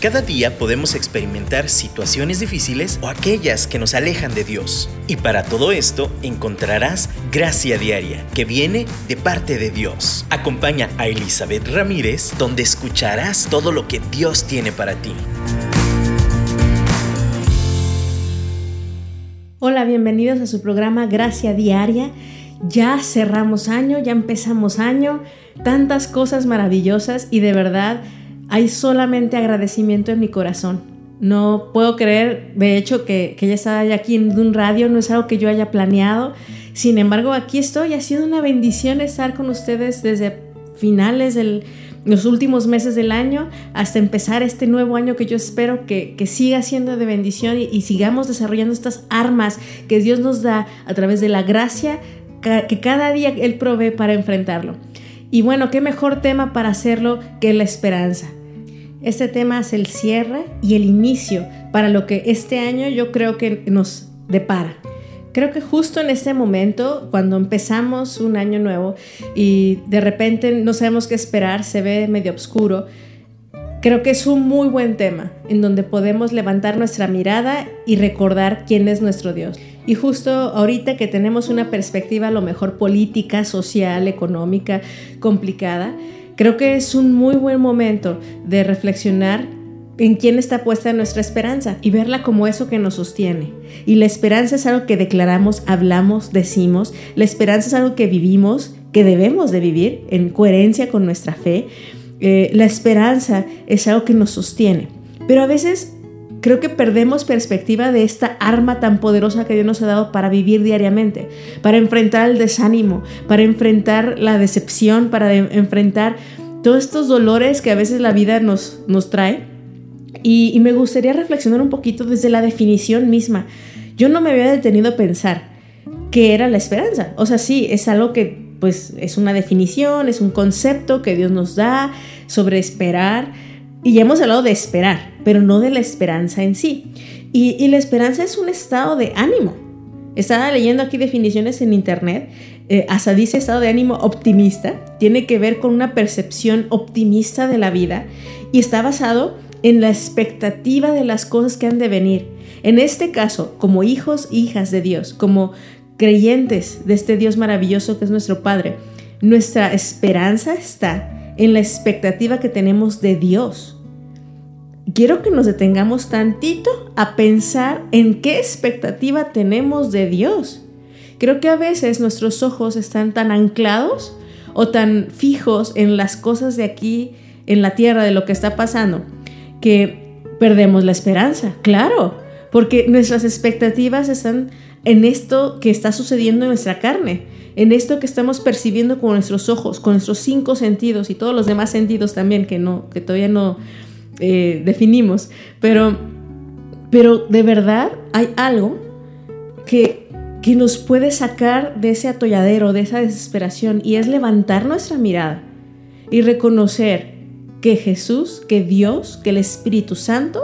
Cada día podemos experimentar situaciones difíciles o aquellas que nos alejan de Dios. Y para todo esto encontrarás gracia diaria que viene de parte de Dios. Acompaña a Elizabeth Ramírez donde escucharás todo lo que Dios tiene para ti. Hola, bienvenidos a su programa Gracia Diaria. Ya cerramos año, ya empezamos año, tantas cosas maravillosas y de verdad hay solamente agradecimiento en mi corazón. No puedo creer, de hecho, que, que ella está aquí en un radio, no es algo que yo haya planeado. Sin embargo, aquí estoy. Ha sido una bendición estar con ustedes desde finales de los últimos meses del año hasta empezar este nuevo año que yo espero que, siga siendo de bendición y, y, sigamos desarrollando estas armas que Dios nos da a través de la gracia que cada día Él provee para enfrentarlo. Y bueno, qué mejor tema para hacerlo que la esperanza. Este tema es el cierre y el inicio para lo que este año yo creo que nos depara. Creo que justo en este momento, cuando empezamos un año nuevo y de repente no sabemos qué esperar, se ve medio oscuro, creo que es un muy buen tema en donde podemos levantar nuestra mirada y recordar quién es nuestro Dios. Y justo ahorita que tenemos una perspectiva a lo mejor política, social, económica, complicada, Creo que es un muy buen momento de reflexionar en quién está puesta nuestra esperanza y verla como eso que nos sostiene. Y la esperanza es algo que declaramos, hablamos, decimos. La esperanza es algo que vivimos, que debemos de vivir en coherencia con nuestra fe. Eh, la esperanza es algo que nos sostiene. Pero a veces creo que perdemos perspectiva de esta arma tan poderosa que Dios nos ha dado para vivir diariamente, para enfrentar el desánimo, para enfrentar la decepción, para enfrentar todos estos dolores que a veces la vida nos, nos trae. Y, y me gustaría reflexionar un poquito desde la definición misma. Yo no me había detenido a pensar qué era la esperanza. O sea, sí, es algo que pues es una definición, es un concepto que Dios nos da sobre esperar y ya hemos hablado de esperar, pero no de la esperanza en sí. Y, la esperanza es un estado de ánimo. Estaba leyendo aquí definiciones en internet. Eh, hasta dice estado de ánimo optimista. Tiene que ver con una percepción optimista de la vida y está basado en la expectativa de las cosas que han de venir. En este caso, como hijos hijas de Dios, como creyentes de este Dios maravilloso que es nuestro Padre, nuestra esperanza está en la expectativa que tenemos de Dios. Quiero que nos detengamos tantito a pensar en qué expectativa tenemos de Dios. Creo que a veces nuestros ojos están tan anclados o tan fijos en las cosas de aquí, en la tierra, de lo que está pasando, que perdemos la esperanza, claro, porque nuestras expectativas están en esto que está sucediendo en nuestra carne en esto que estamos percibiendo con nuestros ojos, con nuestros cinco sentidos y todos los demás sentidos también que, no, que todavía no eh, definimos. Pero, pero de verdad hay algo que, que nos puede sacar de ese atolladero, de esa desesperación, y es levantar nuestra mirada y reconocer que Jesús, que Dios, que el Espíritu Santo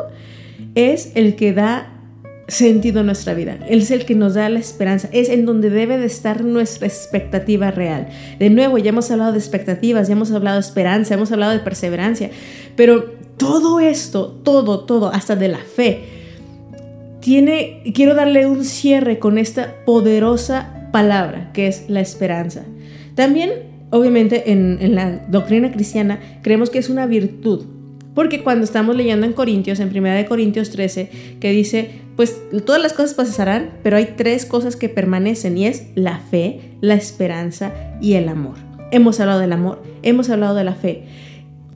es el que da sentido a nuestra vida. Él es el que nos da la esperanza. Es en donde debe de estar nuestra expectativa real. De nuevo, ya hemos hablado de expectativas, ya hemos hablado de esperanza, hemos hablado de perseverancia. Pero todo esto, todo, todo, hasta de la fe, tiene, quiero darle un cierre con esta poderosa palabra que es la esperanza. También, obviamente, en, en la doctrina cristiana creemos que es una virtud. Porque cuando estamos leyendo en Corintios, en 1 Corintios 13, que dice, pues todas las cosas pasarán, pero hay tres cosas que permanecen y es la fe, la esperanza y el amor. Hemos hablado del amor, hemos hablado de la fe.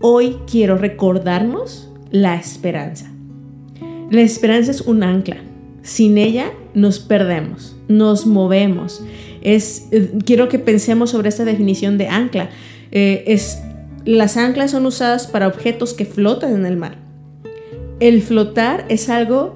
Hoy quiero recordarnos la esperanza. La esperanza es un ancla. Sin ella nos perdemos, nos movemos. Es, eh, quiero que pensemos sobre esta definición de ancla. Eh, es, las anclas son usadas para objetos que flotan en el mar. El flotar es algo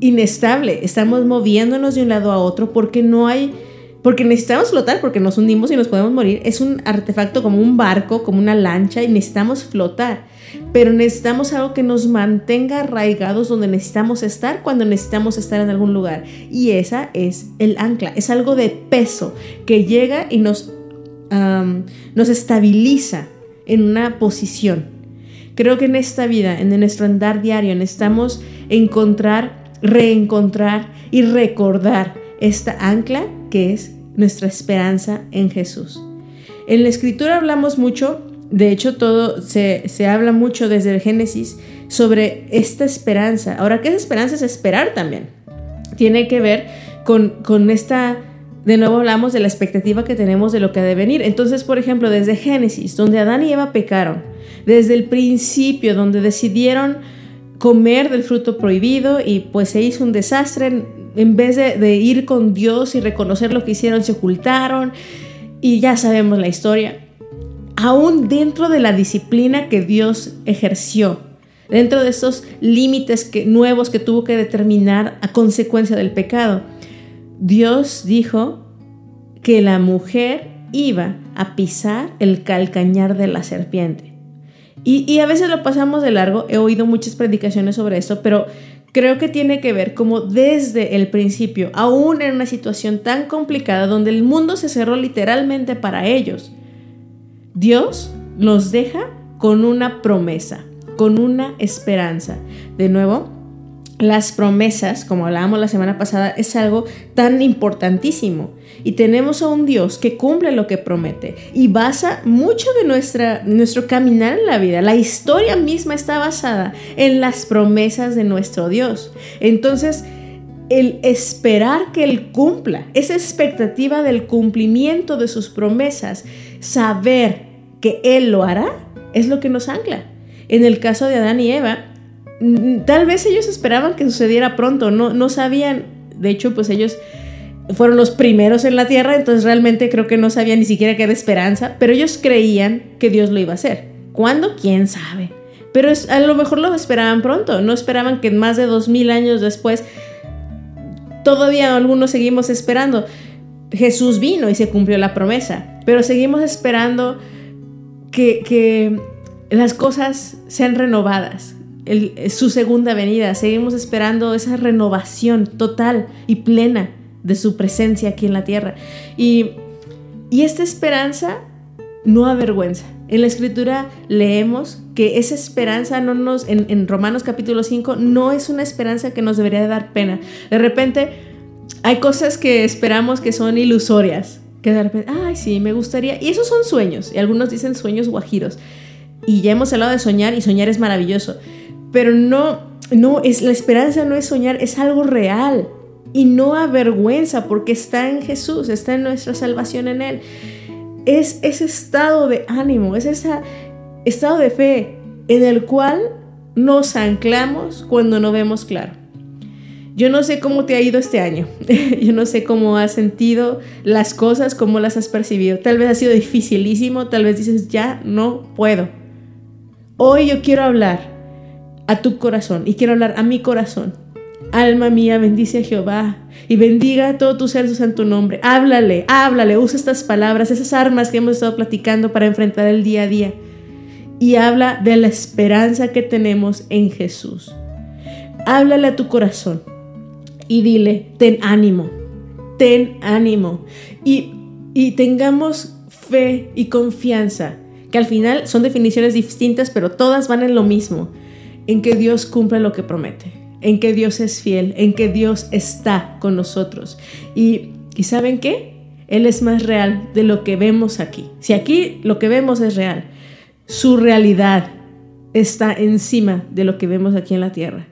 inestable, estamos moviéndonos de un lado a otro porque no hay, porque necesitamos flotar, porque nos hundimos y nos podemos morir. Es un artefacto como un barco, como una lancha y necesitamos flotar. Pero necesitamos algo que nos mantenga arraigados donde necesitamos estar cuando necesitamos estar en algún lugar. Y esa es el ancla. Es algo de peso que llega y nos, nos estabiliza en una posición. Creo que en esta vida, en nuestro andar diario, necesitamos encontrar, reencontrar y recordar esta ancla que es nuestra esperanza en Jesús. En la escritura hablamos mucho, de hecho todo se, habla mucho desde el Génesis sobre esta esperanza. Ahora, ¿qué es esperanza? Es esperar también. Tiene que ver con, con esta de nuevo hablamos de la expectativa que tenemos de lo que ha de venir. Entonces, por ejemplo, desde Génesis, donde Adán y Eva pecaron, desde el principio, donde decidieron comer del fruto prohibido y pues se hizo un desastre, en vez de, ir con Dios y reconocer lo que hicieron, se ocultaron y ya sabemos la historia. Aún dentro de la disciplina que Dios ejerció, dentro de esos límites que, nuevos que tuvo que determinar a consecuencia del pecado, Dios dijo que la mujer iba a pisar el calcañar de la serpiente. Y, y, a veces lo pasamos de largo, he oído muchas predicaciones sobre esto, pero creo que tiene que ver como desde el principio, aún en una situación tan complicada donde el mundo se cerró literalmente para ellos, Dios nos deja con una promesa, con una esperanza. De nuevo, las promesas, como hablábamos la semana pasada, es algo tan importantísimo. Y tenemos a un Dios que cumple lo que promete y basa mucho de nuestra, nuestro caminar en la vida. La historia misma está basada en las promesas de nuestro Dios. Entonces, el esperar que Él cumpla, esa expectativa del cumplimiento de sus promesas, saber que Él lo hará, es lo que nos ancla. En el caso de Adán y Eva, tal vez ellos esperaban que sucediera pronto, no, no sabían, de hecho, pues ellos fueron los primeros en la tierra, entonces realmente creo que no sabían ni siquiera que era esperanza, pero ellos creían que Dios lo iba a hacer. ¿Cuándo? ¿Quién sabe? Pero a lo mejor lo esperaban pronto, no esperaban que más de dos mil años después, todavía algunos seguimos esperando. Jesús vino y se cumplió la promesa, pero seguimos esperando que, que las cosas sean renovadas, su segunda venida. Seguimos esperando esa renovación total y plena de su presencia aquí en la tierra. Y, esta esperanza no avergüenza. En la escritura leemos que esa esperanza no nos, en, Romanos capítulo 5, no es una esperanza que nos debería dar pena. De repente hay cosas que esperamos que son ilusorias, que de repente, ay, sí, me gustaría. Y esos son sueños, y algunos dicen sueños guajiros. Y ya hemos hablado de soñar, y soñar es maravilloso pero no, no, es, la esperanza no es soñar, es algo real y no avergüenza porque está en Jesús, está en nuestra salvación en Él. Es ese estado de ánimo, es ese estado de fe en el cual nos anclamos cuando no vemos claro. Yo no sé cómo te ha ido este año, yo no sé cómo has sentido las cosas, cómo las has percibido. Tal vez ha sido dificilísimo, tal vez dices, ya no puedo. Hoy yo quiero hablar a tu corazón y quiero hablar a mi corazón. Alma mía, bendice a Jehová y bendiga a todo tu ser su santo nombre. Háblale, háblale, usa estas palabras, esas armas que hemos estado platicando para enfrentar el día a día. Y habla de la esperanza que tenemos en Jesús. Háblale a tu corazón y dile, ten ánimo, ten ánimo. Y, y tengamos fe y confianza, que al final son definiciones distintas, pero todas van en lo mismo en que Dios cumple lo que promete, en que Dios es fiel, en que Dios está con nosotros. Y, ¿saben qué? Él es más real de lo que vemos aquí. Si aquí lo que vemos es real, su realidad está encima de lo que vemos aquí en la tierra.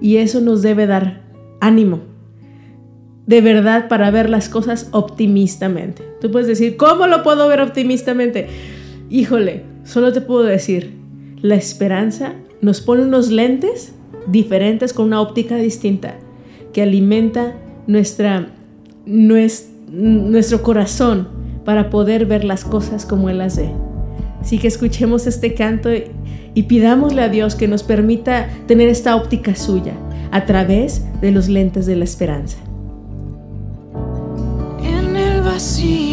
Y eso nos debe dar ánimo, de verdad, para ver las cosas optimistamente. Tú puedes decir, ¿cómo lo puedo ver optimistamente? Híjole, solo te puedo decir, la esperanza nos pone unos lentes diferentes con una óptica distinta que alimenta nuestra, nuestro corazón para poder ver las cosas como Él las ve. Así que escuchemos este canto y, y pidámosle a Dios que nos permita tener esta óptica suya a través de los lentes de la esperanza. En el vacío,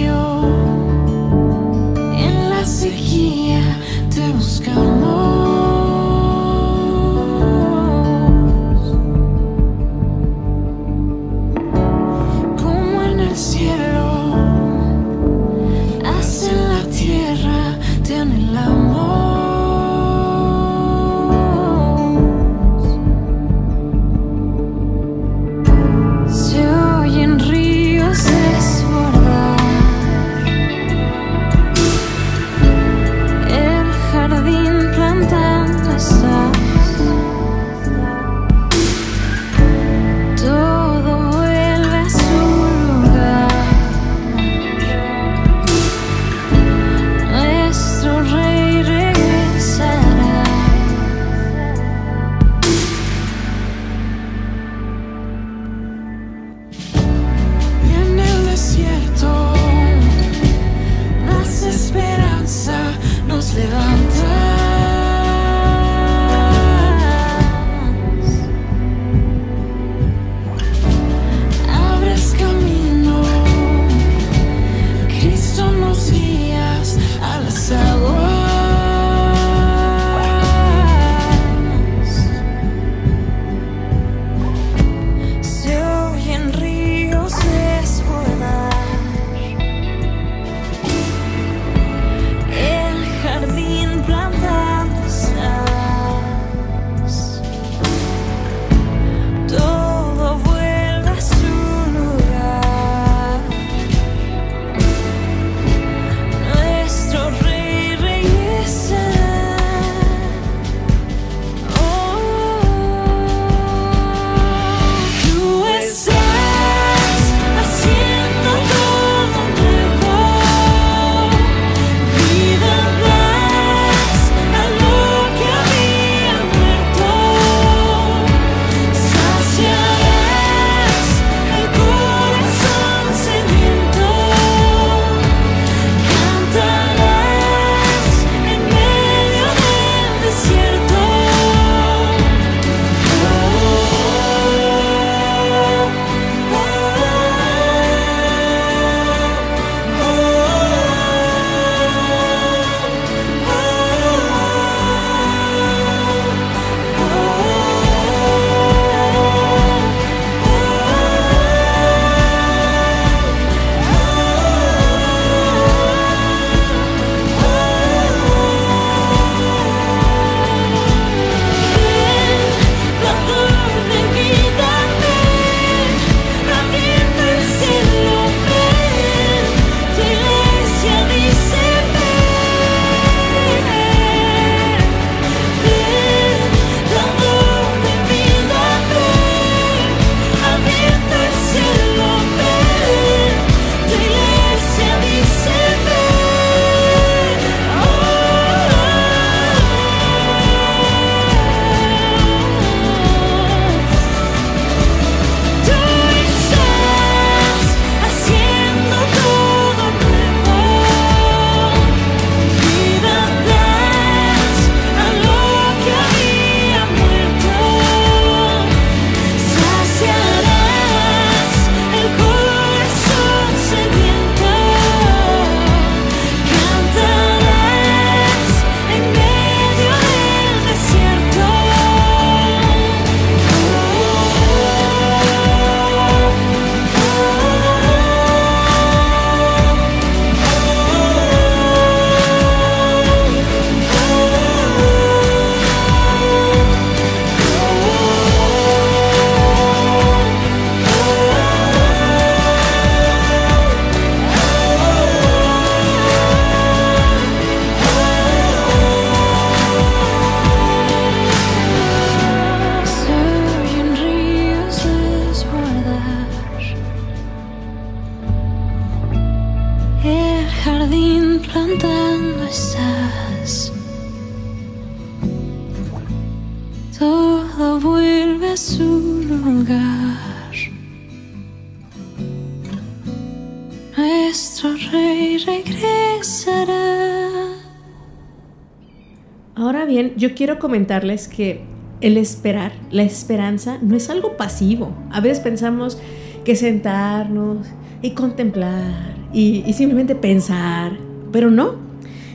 yo quiero comentarles que el esperar, la esperanza, no es algo pasivo. A veces pensamos que sentarnos y contemplar y, simplemente pensar, pero no.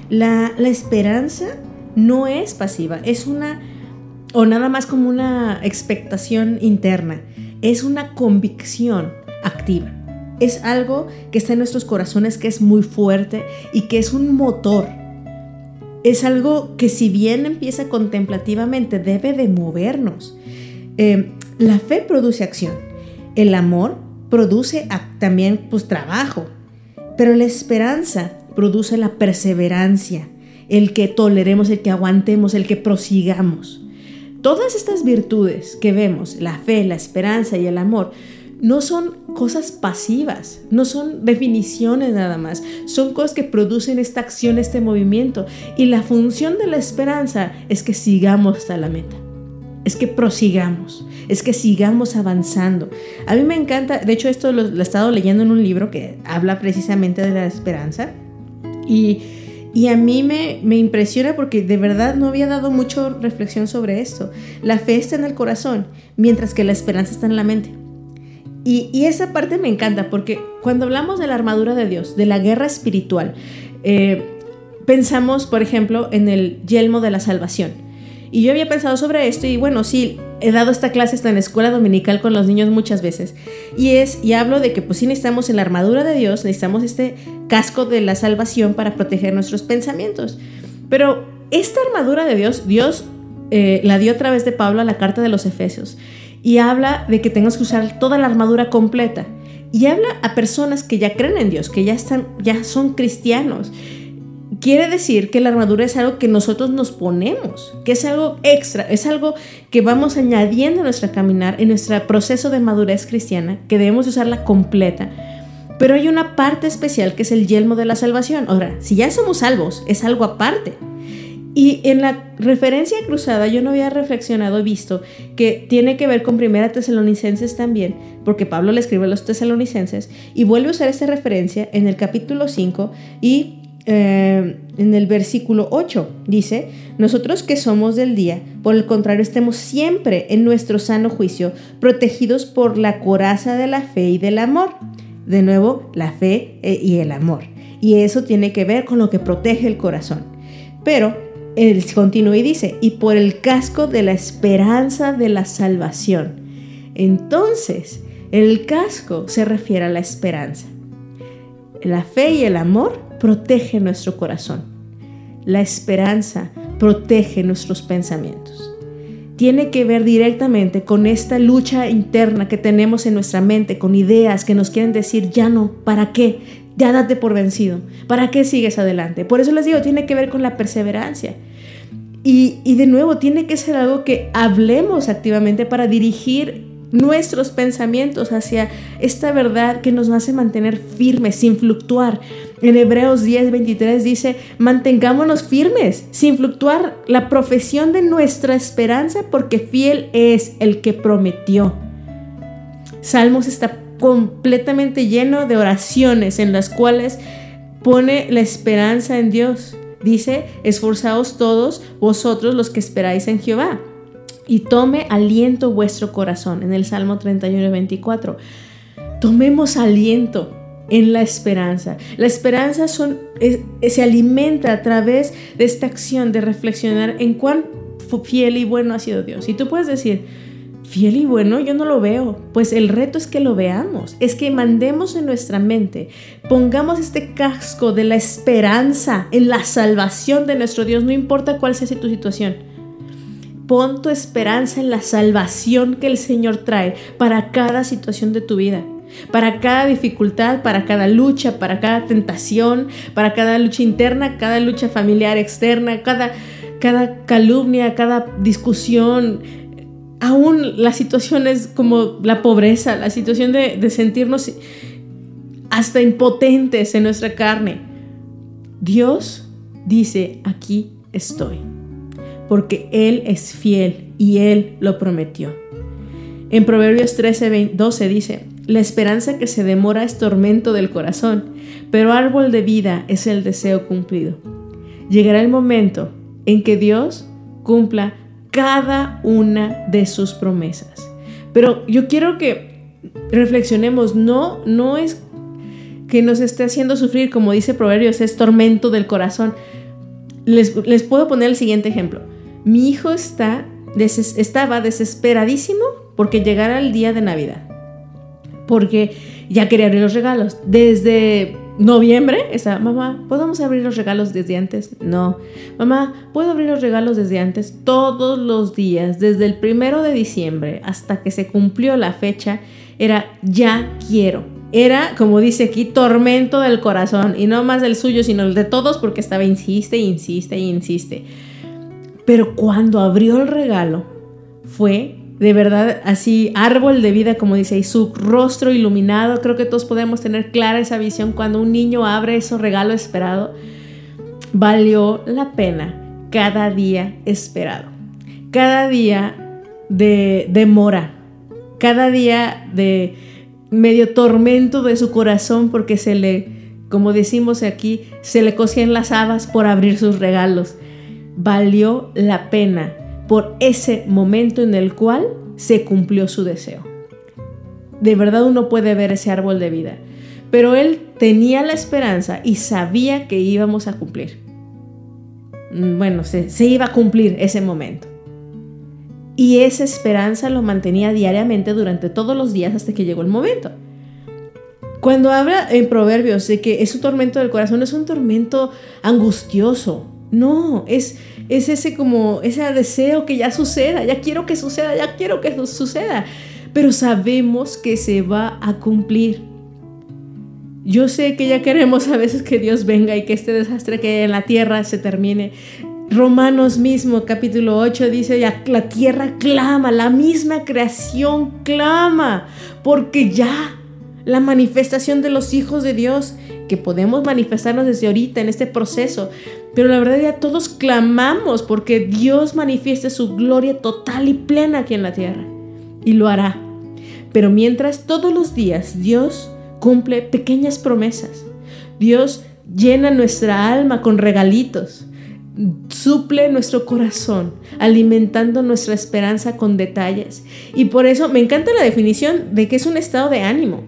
La, la esperanza no es pasiva, es una, o nada más como una expectación interna, es una convicción activa. Es algo que está en nuestros corazones, que es muy fuerte y que es un motor es algo que si bien empieza contemplativamente, debe de movernos. Eh, la fe produce acción, el amor produce también pues, trabajo, pero la esperanza produce la perseverancia, el que toleremos, el que aguantemos, el que prosigamos. Todas estas virtudes que vemos, la fe, la esperanza y el amor, no son cosas pasivas, no son definiciones nada más, son cosas que producen esta acción, este movimiento. Y la función de la esperanza es que sigamos hasta la meta, es que prosigamos, es que sigamos avanzando. A mí me encanta, de hecho esto lo, he estado leyendo en un libro que habla precisamente de la esperanza y... Y a mí me, me, impresiona porque de verdad no había dado mucha reflexión sobre esto. La fe está en el corazón, mientras que la esperanza está en la mente. Y, esa parte me encanta porque cuando hablamos de la armadura de Dios, de la guerra espiritual, eh, pensamos, por ejemplo, en el yelmo de la salvación. Y yo había pensado sobre esto y bueno, sí, he dado esta clase hasta en la escuela dominical con los niños muchas veces. Y es, y hablo de que pues sí necesitamos en la armadura de Dios, necesitamos este casco de la salvación para proteger nuestros pensamientos. Pero esta armadura de Dios, Dios eh, la dio a través de Pablo a la carta de los Efesios y habla de que tengas que usar toda la armadura completa. Y habla a personas que ya creen en Dios, que ya, están, ya son cristianos. Quiere decir que la armadura es algo que nosotros nos ponemos, que es algo extra, es algo que vamos añadiendo a nuestra caminar, en nuestro proceso de madurez cristiana, que debemos usarla completa. Pero hay una parte especial que es el yelmo de la salvación. Ahora, si ya somos salvos, es algo aparte. Y en la referencia cruzada yo no había reflexionado, visto que tiene que ver con Primera Tesalonicenses también, porque Pablo le escribe a los tesalonicenses y vuelve a usar esta referencia en el capítulo 5 y eh, en el versículo 8. Dice, nosotros que somos del día, por el contrario, estemos siempre en nuestro sano juicio, protegidos por la coraza de la fe y del amor. De nuevo, la fe eh, y el amor. Y eso tiene que ver con lo que protege el corazón. Pero él continúa y dice, y por el casco de la esperanza de la salvación. Entonces, el casco se refiere a la esperanza. La fe y el amor protegen nuestro corazón. La esperanza protege nuestros pensamientos. Tiene que ver directamente con esta lucha interna que tenemos en nuestra mente, con ideas que nos quieren decir, ya no, ¿para qué? Ya date por vencido. ¿Para qué sigues adelante? Por eso les digo, tiene que ver con la perseverancia. Y, y, de nuevo, tiene que ser algo que hablemos activamente para dirigir nuestros pensamientos hacia esta verdad que nos hace mantener firmes, sin fluctuar. En Hebreos 10, 23 dice, mantengámonos firmes, sin fluctuar la profesión de nuestra esperanza, porque fiel es el que prometió. Salmos está completamente lleno de oraciones en las cuales pone la esperanza en Dios. Dice, esforzaos todos vosotros los que esperáis en Jehová y tome aliento vuestro corazón en el Salmo 31 24. Tomemos aliento en la esperanza. La esperanza se alimenta a través de esta acción de reflexionar en cuán fiel y bueno ha sido Dios. Y tú puedes decir, fiel y bueno, yo no lo veo. Pues el reto es que lo veamos, es que mandemos en nuestra mente, pongamos este casco de la esperanza en la salvación de nuestro Dios, no importa cuál sea tu situación. Pon tu esperanza en la salvación que el Señor trae para cada situación de tu vida para cada dificultad, para cada lucha, para cada tentación, para cada lucha interna, cada lucha familiar externa, cada, cada calumnia, cada discusión, aún las situaciones como la pobreza, la situación de, sentirnos hasta impotentes en nuestra carne. Dios dice, aquí estoy, porque Él es fiel y Él lo prometió. En Proverbios 13, 12 dice, la esperanza que se demora es tormento del corazón, pero árbol de vida es el deseo cumplido. Llegará el momento en que Dios cumpla cada una de sus promesas. Pero yo quiero que reflexionemos, no, no es que nos esté haciendo sufrir, como dice Proverbios, es tormento del corazón. Les, les puedo poner el siguiente ejemplo. Mi hijo está, estaba desesperadísimo porque llegara el día de Navidad. Porque ya quería abrir los regalos. Desde noviembre, estaba, mamá, ¿podemos abrir los regalos desde antes? No. Mamá, ¿puedo abrir los regalos desde antes? Todos los días, desde el primero de diciembre hasta que se cumplió la fecha, era ya quiero. Era, como dice aquí, tormento del corazón. Y no más del suyo, sino el de todos, porque estaba insiste, insiste, insiste. Pero cuando abrió el regalo, fue de verdad así árbol de vida, como dice, y su rostro iluminado. Creo que todos podemos tener clara esa visión cuando un niño abre ese regalo esperado. Valió la pena cada día esperado, cada día de demora, cada día de medio tormento de su corazón porque se le, como decimos aquí, se le cosían las habas por abrir sus regalos. Valió la pena por ese momento en el cual se cumplió su deseo. De verdad uno puede ver ese árbol de vida. Pero él tenía la esperanza y sabía que íbamos a cumplir. Mm, bueno, se, iba a cumplir ese momento. Y esa esperanza lo mantenía diariamente durante todos los días hasta que llegó el momento. Cuando habla en Proverbios de que es un tormento del corazón, es un tormento angustioso, no, es, es ese como, ese deseo que ya suceda, ya quiero que suceda, ya quiero que suceda, pero sabemos que se va a cumplir. Yo sé que ya queremos a veces que Dios venga y que este desastre que hay en la tierra se termine. Romanos mismo, capítulo 8, dice, ya la tierra clama, la misma creación clama, porque ya la manifestación de los hijos de Dios, que podemos manifestarnos desde ahorita en este proceso, pero la verdad ya todos clamamos porque Dios manifieste su gloria total y plena aquí en la tierra. Y lo hará. Pero mientras todos los días Dios cumple pequeñas promesas. Dios llena nuestra alma con regalitos. Suple nuestro corazón, alimentando nuestra esperanza con detalles. Y por eso me encanta la definición de que es un estado de ánimo.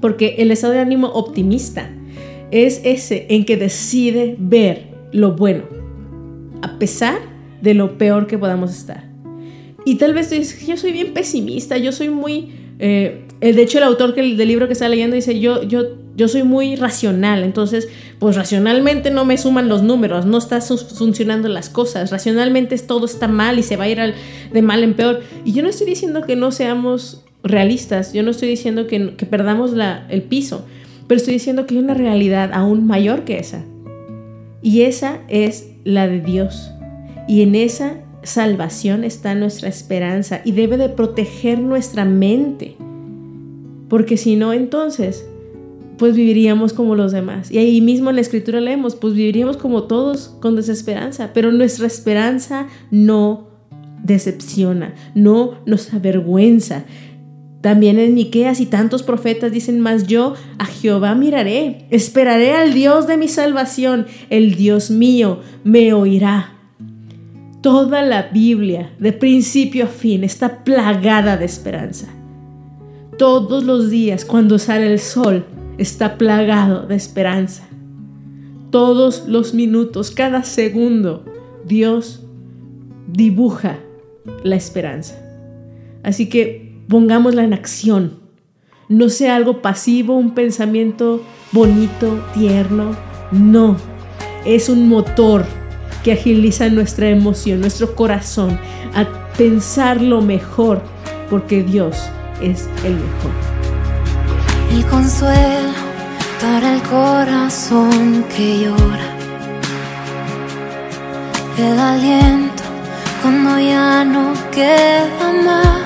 Porque el estado de ánimo optimista es ese en que decide ver lo bueno, a pesar de lo peor que podamos estar. Y tal vez dices, yo soy bien pesimista, yo soy muy... Eh, de hecho, el autor del libro que está leyendo dice, yo, yo, yo soy muy racional, entonces, pues racionalmente no me suman los números, no están funcionando las cosas, racionalmente todo está mal y se va a ir de mal en peor. Y yo no estoy diciendo que no seamos realistas, yo no estoy diciendo que, que perdamos el piso, pero estoy diciendo que hay una realidad aún mayor que esa. Y esa es la de Dios. Y en esa salvación está nuestra esperanza y debe de proteger nuestra mente. Porque si no, entonces, pues viviríamos como los demás. Y ahí mismo en la escritura leemos, pues viviríamos como todos con desesperanza. Pero nuestra esperanza no decepciona, no nos avergüenza. También en Miqueas y tantos profetas dicen más yo a Jehová miraré, esperaré al Dios de mi salvación, el Dios mío me oirá. Toda la Biblia, de principio a fin, está plagada de esperanza. Todos los días cuando sale el sol, está plagado de esperanza. Todos los minutos, cada segundo, Dios dibuja la esperanza. Así que pongámosla en acción. No sea algo pasivo, un pensamiento bonito, tierno. No, es un motor que agiliza nuestra emoción, nuestro corazón, a pensar lo mejor, porque Dios es el mejor. El consuelo para el corazón que llora. El aliento cuando ya no queda más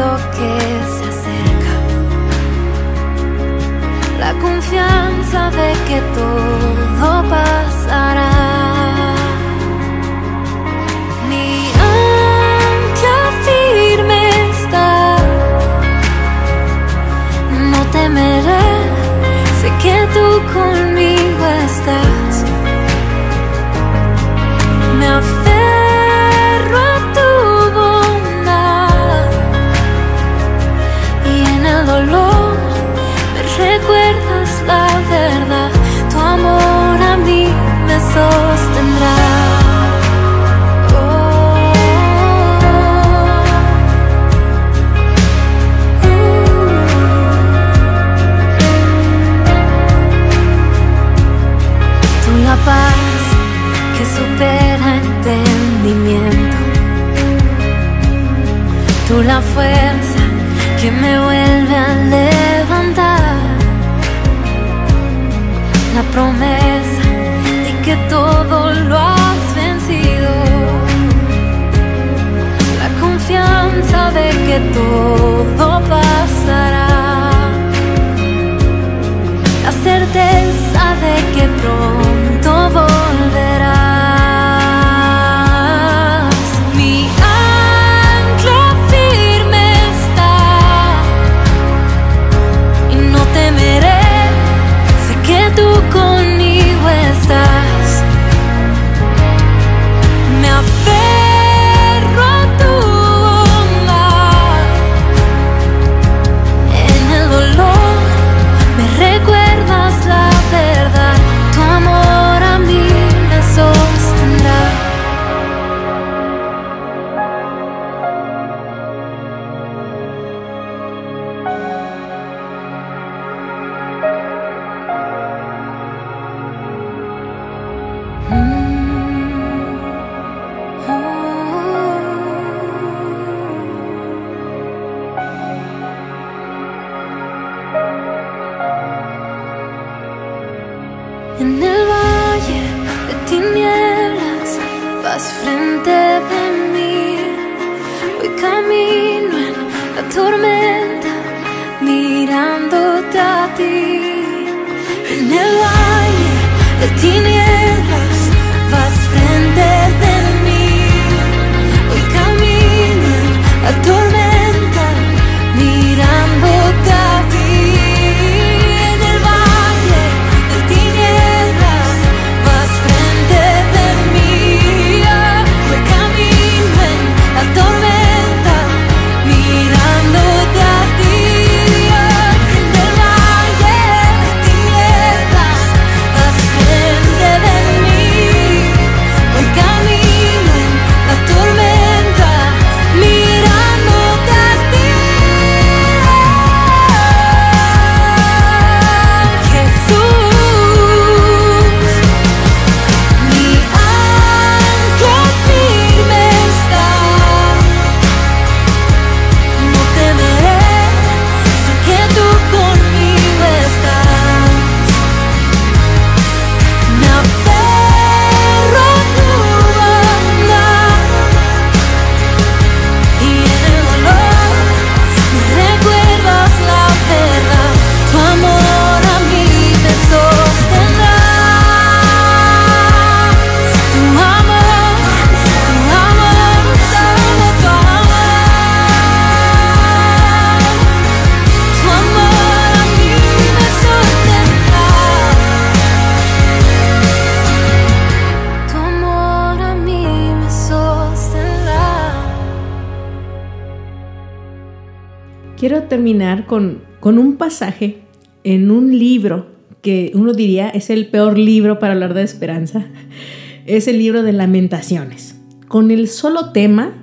Futuro que se acerca. La confianza de que todo pasará. Mi ancla firme está. No temeré, sé que tú conmigo la verdad. Tu amor a mí me sostendrá. Tú la paz de tinieblas terminar con, con un pasaje en un libro que uno diría es el peor libro para hablar de esperanza. Es el libro de lamentaciones. Con el solo tema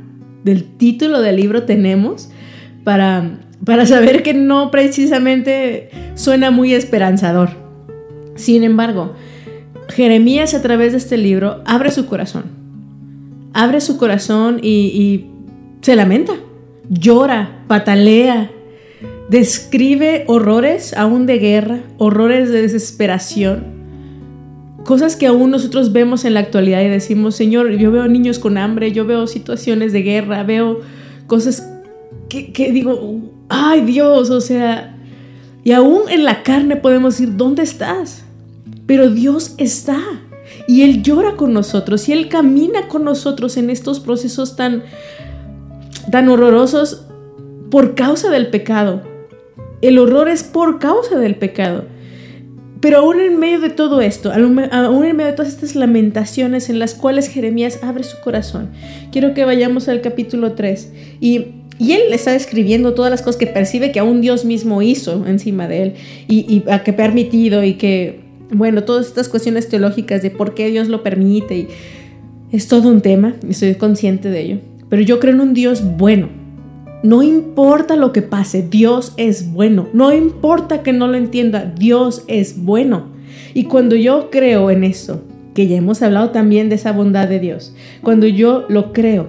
del título del libro tenemos para, para saber que no precisamente suena muy esperanzador. Sin embargo, Jeremías a través de este libro abre su corazón. Abre su corazón y, y se lamenta, llora, patalea, describe horrores aún de guerra, horrores de desesperación cosas que aún nosotros vemos en la actualidad y decimos, Señor, yo veo niños con hambre, yo veo situaciones de guerra, veo cosas que, digo, ay Dios, o sea, y aún en la carne podemos decir, ¿dónde estás? Pero Dios está. Y Él llora con nosotros y Él camina con nosotros en estos procesos tan, tan horrorosos por causa del pecado. El horror es por causa del pecado. Pero aún en medio de todo esto, aún en medio de todas estas lamentaciones en las cuales Jeremías abre su corazón, quiero que vayamos al capítulo 3 y y él está describiendo todas las cosas que percibe que aún Dios mismo hizo encima de él y, y a que permitido y que, bueno, todas estas cuestiones teológicas de por qué Dios lo permite. Y es todo un tema, estoy consciente de ello. Pero yo creo en un Dios bueno, no importa lo que pase, Dios es bueno. No importa que no lo entienda, Dios es bueno. Y cuando yo creo en eso, que ya hemos hablado también de esa bondad de Dios, cuando yo lo creo,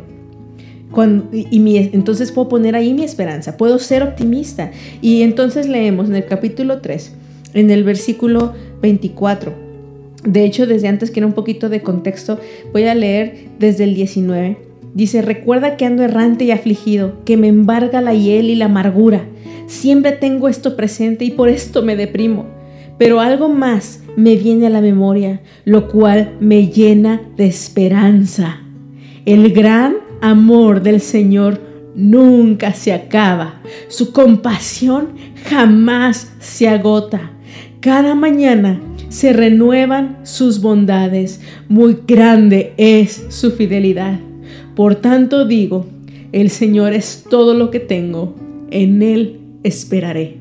y, entonces puedo poner ahí mi esperanza, puedo ser optimista. Y entonces leemos en el capítulo 3, en el versículo 24. De hecho, desde antes que era un poquito de contexto, voy a leer desde el 19 Dice, recuerda que ando errante y afligido, que me embarga la hiel y la amargura. Siempre tengo esto presente y por esto me deprimo. Pero algo más me viene a la memoria, lo cual me llena de esperanza. El gran amor del Señor nunca se acaba. Su compasión jamás se agota. Cada mañana se renuevan sus bondades. Muy grande es su fidelidad. Por tanto digo, el Señor es todo lo que tengo, en Él esperaré.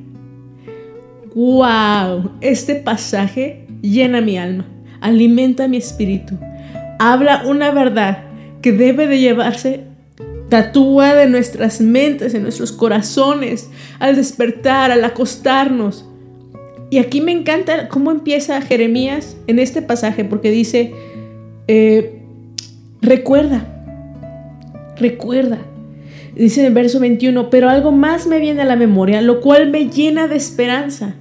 ¡Wow! Este pasaje llena mi alma, alimenta mi espíritu, habla una verdad que debe de llevarse tatuada en nuestras mentes, en nuestros corazones, al despertar, al acostarnos. Y aquí me encanta cómo empieza Jeremías en este pasaje, porque dice, eh, recuerda, recuerda. Dice en el verso 21, pero algo más me viene a la memoria, lo cual me llena de esperanza.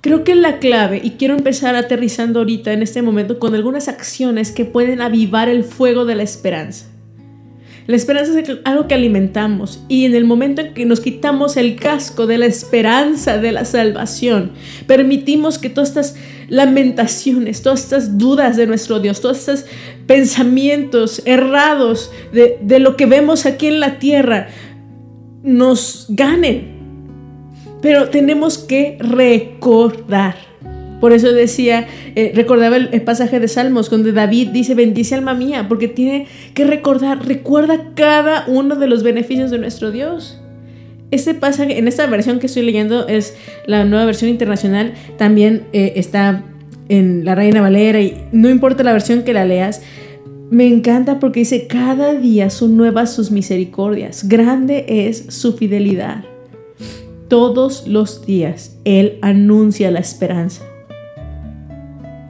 Creo que la clave, y quiero empezar aterrizando ahorita en este momento con algunas acciones que pueden avivar el fuego de la esperanza. La esperanza es algo que alimentamos y en el momento en que nos quitamos el casco de la esperanza de la salvación, permitimos que todas estas lamentaciones, todas estas dudas de nuestro Dios, todos estos pensamientos errados de, de lo que vemos aquí en la tierra nos ganen. Pero tenemos que recordar por eso decía, eh, recordaba el, pasaje de Salmos, donde David dice, bendice alma mía, porque tiene que recordar, recuerda cada uno de los beneficios de nuestro Dios. Este pasaje, en esta versión que estoy leyendo, es la nueva versión internacional, también eh, está en la Reina Valera, y no importa la versión que la leas, me encanta porque dice, cada día son nuevas sus misericordias, grande es su fidelidad. Todos los días Él anuncia la esperanza.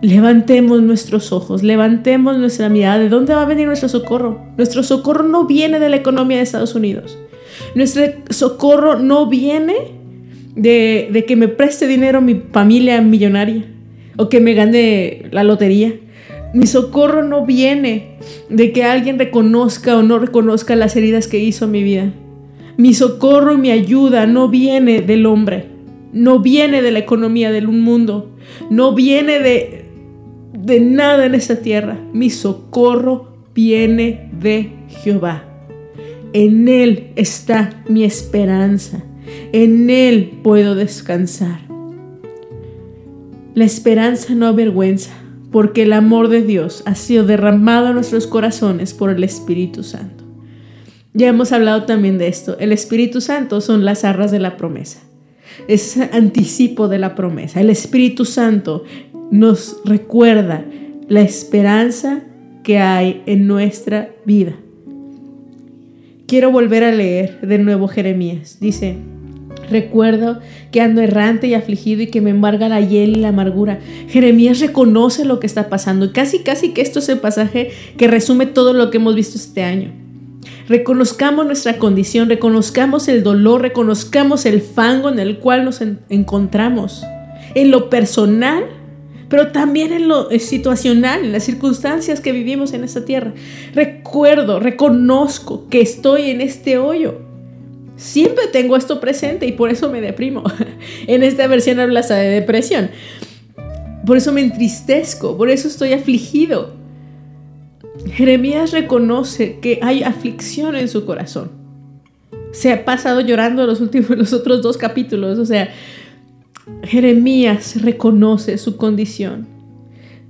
Levantemos nuestros ojos, levantemos nuestra mirada. ¿De dónde va a venir nuestro socorro? Nuestro socorro no viene de la economía de Estados Unidos. Nuestro socorro no viene de, de que me preste dinero mi familia millonaria o que me gane la lotería. Mi socorro no viene de que alguien reconozca o no reconozca las heridas que hizo en mi vida. Mi socorro y mi ayuda no viene del hombre, no viene de la economía del mundo, no viene de, de nada en esta tierra. Mi socorro viene de Jehová. En Él está mi esperanza. En Él puedo descansar. La esperanza no avergüenza, porque el amor de Dios ha sido derramado en nuestros corazones por el Espíritu Santo. Ya hemos hablado también de esto. El Espíritu Santo son las arras de la promesa. Es anticipo de la promesa. El Espíritu Santo nos recuerda la esperanza que hay en nuestra vida. Quiero volver a leer de nuevo Jeremías. Dice, Recuerdo que ando errante y afligido y que me embarga la hiel y la amargura. Jeremías reconoce lo que está pasando y casi casi que esto es el pasaje que resume todo lo que hemos visto este año. Reconozcamos nuestra condición, reconozcamos el dolor, reconozcamos el fango en el cual nos en encontramos. En lo personal, pero también en lo situacional, en las circunstancias que vivimos en esta tierra. Recuerdo, reconozco que estoy en este hoyo Siempre tengo esto presente y por eso me deprimo. en esta versión habla de depresión. Por eso me entristezco, por eso estoy afligido. Jeremías reconoce que hay aflicción en su corazón. Se ha pasado llorando los últimos los otros dos capítulos, o sea, Jeremías reconoce su condición.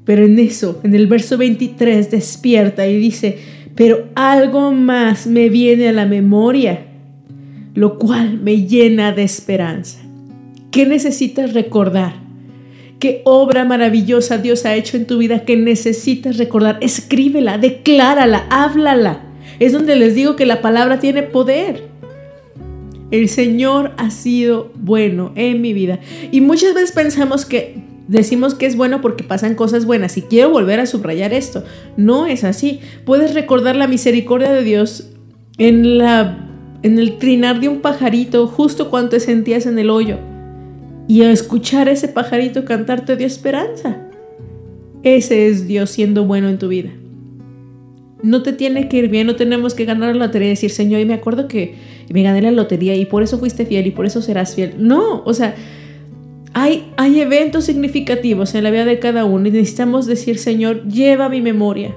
Pero en eso, en el verso 23 despierta y dice, "Pero algo más me viene a la memoria." lo cual me llena de esperanza. ¿Qué necesitas recordar? ¿Qué obra maravillosa Dios ha hecho en tu vida que necesitas recordar? Escríbela, declárala, háblala. Es donde les digo que la palabra tiene poder. El Señor ha sido bueno en mi vida. Y muchas veces pensamos que decimos que es bueno porque pasan cosas buenas. Y quiero volver a subrayar esto. No es así. Puedes recordar la misericordia de Dios en la en el trinar de un pajarito justo cuando te sentías en el hoyo. Y a escuchar ese pajarito cantar te dio esperanza. Ese es Dios siendo bueno en tu vida. No te tiene que ir bien, no tenemos que ganar la lotería y decir, Señor, y me acuerdo que me gané la lotería y por eso fuiste fiel y por eso serás fiel. No, o sea, hay, hay eventos significativos en la vida de cada uno y necesitamos decir, Señor, lleva mi memoria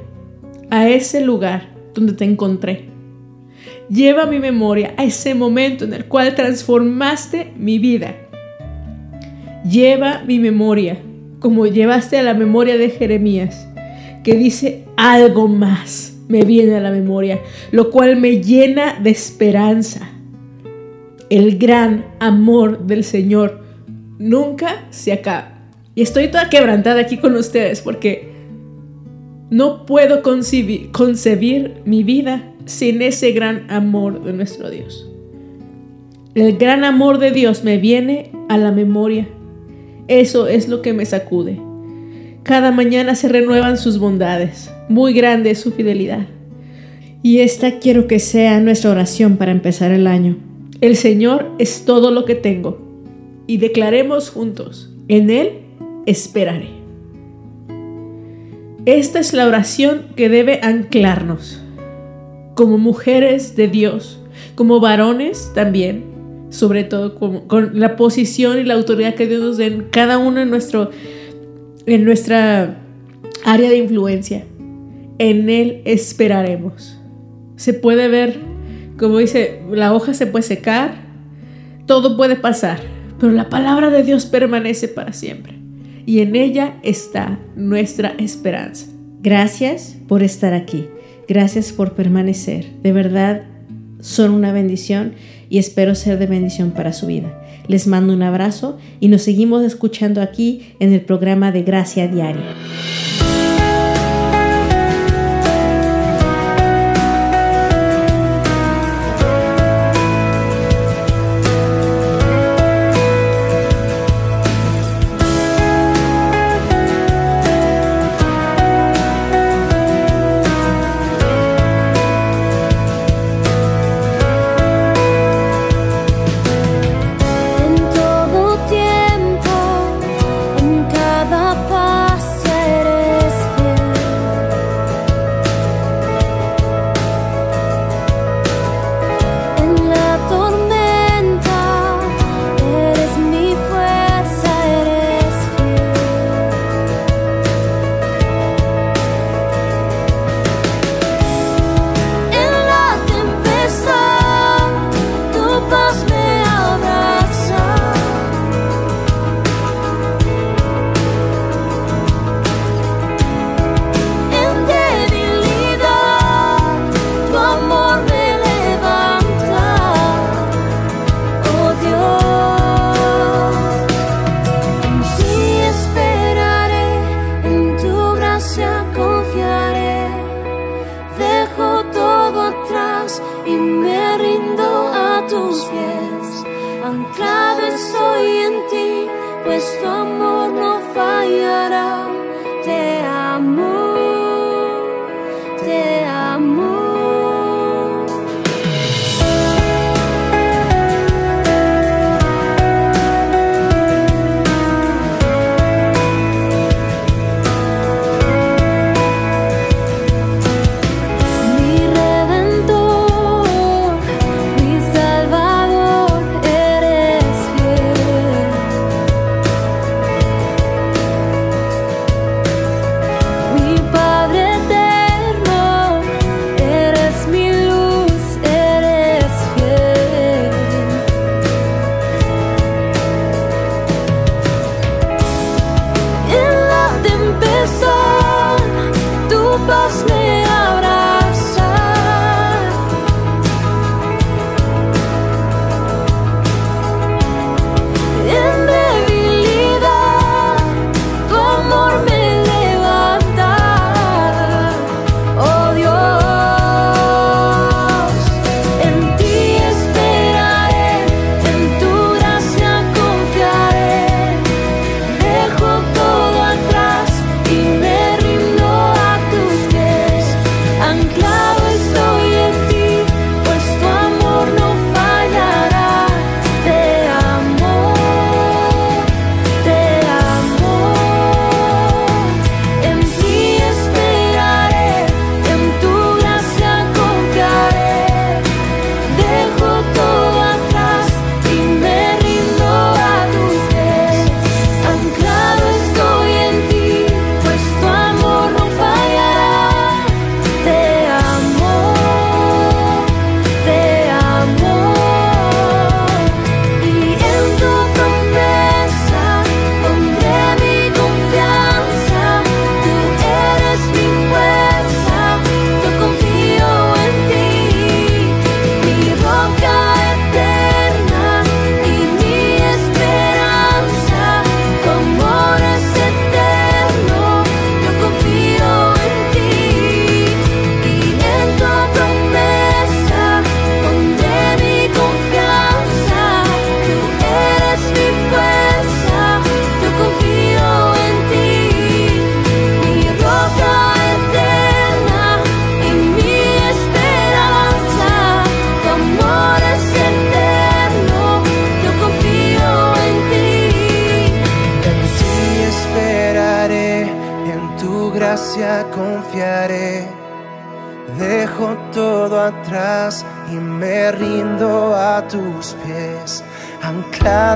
a ese lugar donde te encontré Lleva mi memoria a ese momento en el cual transformaste mi vida. Lleva mi memoria como llevaste a la memoria de Jeremías, que dice algo más me viene a la memoria, lo cual me llena de esperanza. El gran amor del Señor nunca se acaba. Y estoy toda quebrantada aquí con ustedes porque no puedo concebir, concebir mi vida sin ese gran amor de nuestro Dios. El gran amor de Dios me viene a la memoria. Eso es lo que me sacude. Cada mañana se renuevan sus bondades. Muy grande es su fidelidad. Y esta quiero que sea nuestra oración para empezar el año. El Señor es todo lo que tengo. Y declaremos juntos, en Él esperaré. Esta es la oración que debe anclarnos como mujeres de Dios, como varones también, sobre todo con la posición y la autoridad que Dios nos den cada uno en, nuestro, en nuestra área de influencia. En Él esperaremos. Se puede ver, como dice, la hoja se puede secar, todo puede pasar, pero la palabra de Dios permanece para siempre. Y en ella está nuestra esperanza. Gracias por estar aquí. Gracias por permanecer. De verdad, son una bendición y espero ser de bendición para su vida. Les mando un abrazo y nos seguimos escuchando aquí en el programa de Gracia Diaria.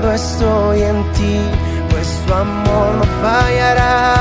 Estoy en ti, pues tu amor no fallará.